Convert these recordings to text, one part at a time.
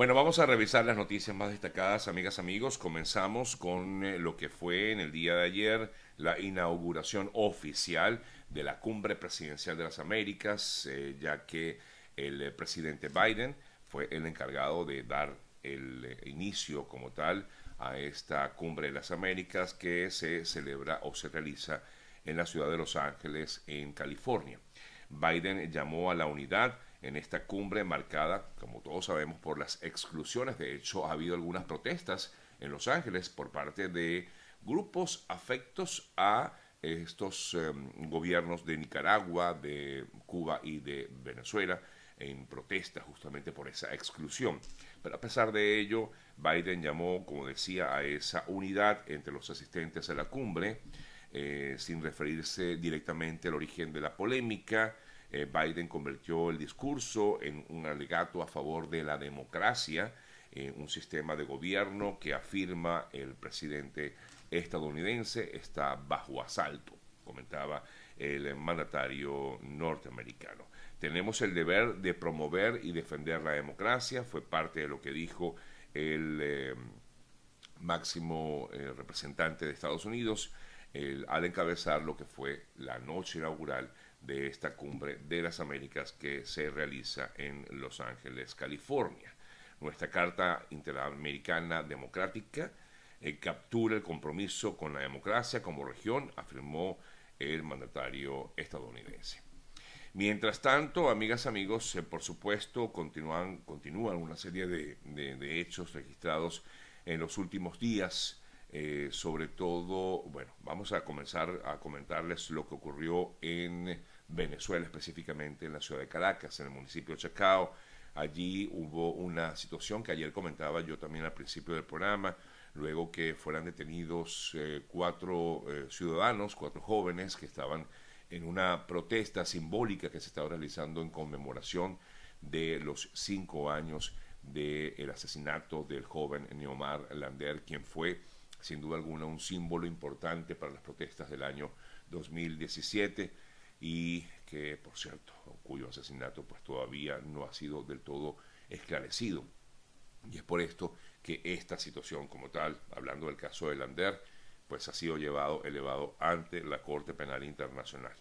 Bueno, vamos a revisar las noticias más destacadas, amigas, amigos. Comenzamos con eh, lo que fue en el día de ayer la inauguración oficial de la cumbre presidencial de las Américas, eh, ya que el eh, presidente Biden fue el encargado de dar el inicio como tal a esta cumbre de las Américas que se celebra o se realiza en la ciudad de Los Ángeles, en California. Biden llamó a la unidad en esta cumbre marcada, como todos sabemos, por las exclusiones. De hecho, ha habido algunas protestas en Los Ángeles por parte de grupos afectos a estos em, gobiernos de Nicaragua, de Cuba y de Venezuela en protesta justamente por esa exclusión. Pero a pesar de ello, Biden llamó, como decía, a esa unidad entre los asistentes a la cumbre, eh, sin referirse directamente al origen de la polémica, eh, Biden convirtió el discurso en un alegato a favor de la democracia, eh, un sistema de gobierno que afirma el presidente estadounidense está bajo asalto, comentaba el mandatario norteamericano. Tenemos el deber de promover y defender la democracia, fue parte de lo que dijo el eh, máximo representante de Estados Unidos al encabezar lo que fue la noche inaugural de esta cumbre de las Américas que se realiza en Los Ángeles, California. Nuestra Carta Interamericana Democrática eh, captura el compromiso con la democracia como región, afirmó el mandatario estadounidense. Mientras tanto, amigas, amigos, eh, por supuesto, continúan, continúan una serie de, de hechos registrados en los últimos días eh, sobre todo, bueno, vamos a comenzar a comentarles lo que ocurrió en Venezuela, específicamente en la ciudad de Caracas, en el municipio de Chacao. Allí hubo una situación que ayer comentaba yo también al principio del programa, luego que fueran detenidos eh, cuatro eh, ciudadanos, cuatro jóvenes que estaban en una protesta simbólica que se estaba realizando en conmemoración de los cinco años del asesinato del joven Neomar Lander, quien fue sin duda alguna un símbolo importante para las protestas del año 2017 y que, por cierto, cuyo asesinato pues todavía no ha sido del todo esclarecido. Y es por esto que esta situación como tal, hablando del caso de Lander, pues ha sido llevado, elevado ante la Corte Penal Internacional,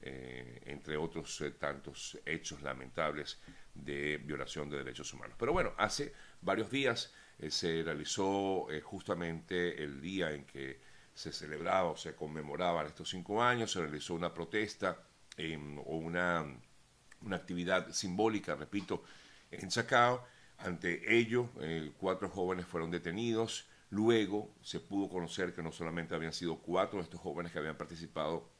eh, entre otros eh, tantos hechos lamentables de violación de derechos humanos. Pero bueno, hace varios días eh, se realizó eh, justamente el día en que se celebraba o se conmemoraban estos cinco años, se realizó una protesta em, o una, una actividad simbólica, repito, en Chacao. Ante ello, eh, cuatro jóvenes fueron detenidos. Luego se pudo conocer que no solamente habían sido cuatro de estos jóvenes que habían participado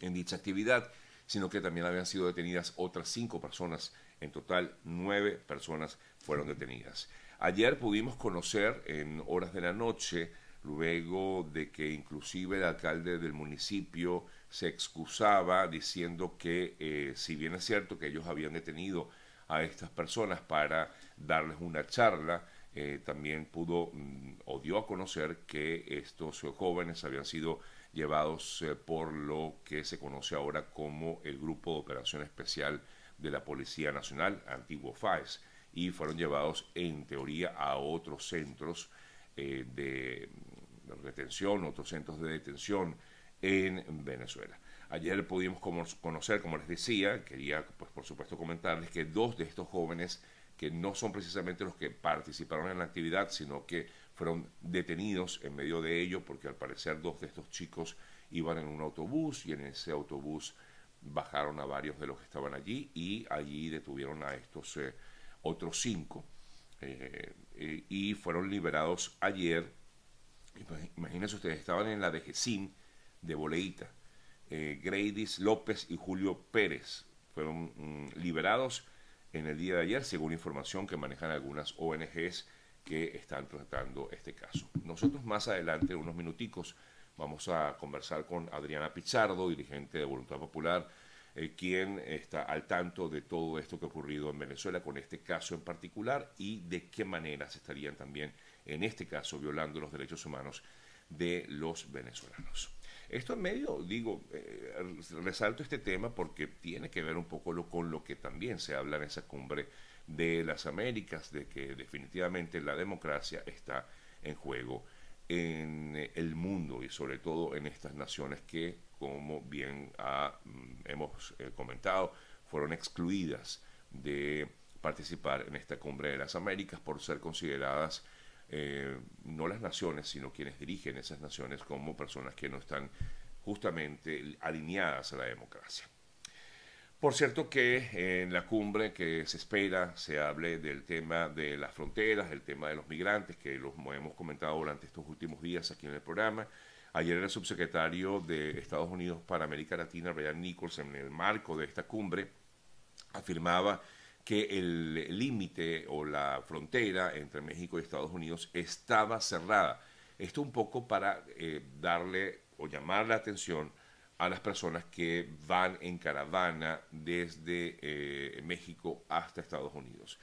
en dicha actividad, sino que también habían sido detenidas otras cinco personas. En total, nueve personas fueron detenidas. Ayer pudimos conocer en horas de la noche, luego de que inclusive el alcalde del municipio se excusaba diciendo que eh, si bien es cierto que ellos habían detenido a estas personas para darles una charla, eh, también pudo mm, o dio a conocer que estos jóvenes habían sido llevados eh, por lo que se conoce ahora como el Grupo de Operación Especial de la Policía Nacional, antiguo FAES y fueron llevados en teoría a otros centros eh, de retención, otros centros de detención en Venezuela. Ayer pudimos conocer, como les decía, quería pues por supuesto comentarles que dos de estos jóvenes que no son precisamente los que participaron en la actividad, sino que fueron detenidos en medio de ello, porque al parecer dos de estos chicos iban en un autobús y en ese autobús bajaron a varios de los que estaban allí y allí detuvieron a estos eh, otros cinco, eh, y fueron liberados ayer. Imagínense ustedes, estaban en la de de Boleita. Eh, López y Julio Pérez fueron mm, liberados en el día de ayer, según información que manejan algunas ONGs que están tratando este caso. Nosotros más adelante, unos minuticos, vamos a conversar con Adriana Pichardo, dirigente de Voluntad Popular, eh, quien está al tanto de todo esto que ha ocurrido en Venezuela con este caso en particular y de qué manera se estarían también, en este caso, violando los derechos humanos de los venezolanos. Esto en medio, digo, eh, resalto este tema porque tiene que ver un poco con lo que también se habla en esa cumbre de las Américas, de que definitivamente la democracia está en juego en el mundo y sobre todo en estas naciones que, como bien mm, hemos eh, comentado, fueron excluidas de participar en esta cumbre de las Américas por ser consideradas eh, no las naciones, sino quienes dirigen esas naciones como personas que no están justamente alineadas a la democracia. Por cierto que en la cumbre que se espera se hable del tema de las fronteras, del tema de los migrantes, que los hemos comentado durante estos últimos días aquí en el programa. Ayer el subsecretario de Estados Unidos para América Latina, Brian Nichols, en el marco de esta cumbre, afirmaba que el límite o la frontera entre México y Estados Unidos estaba cerrada. Esto un poco para eh, darle o llamar la atención a las personas que van en caravana desde eh, México hasta Estados Unidos.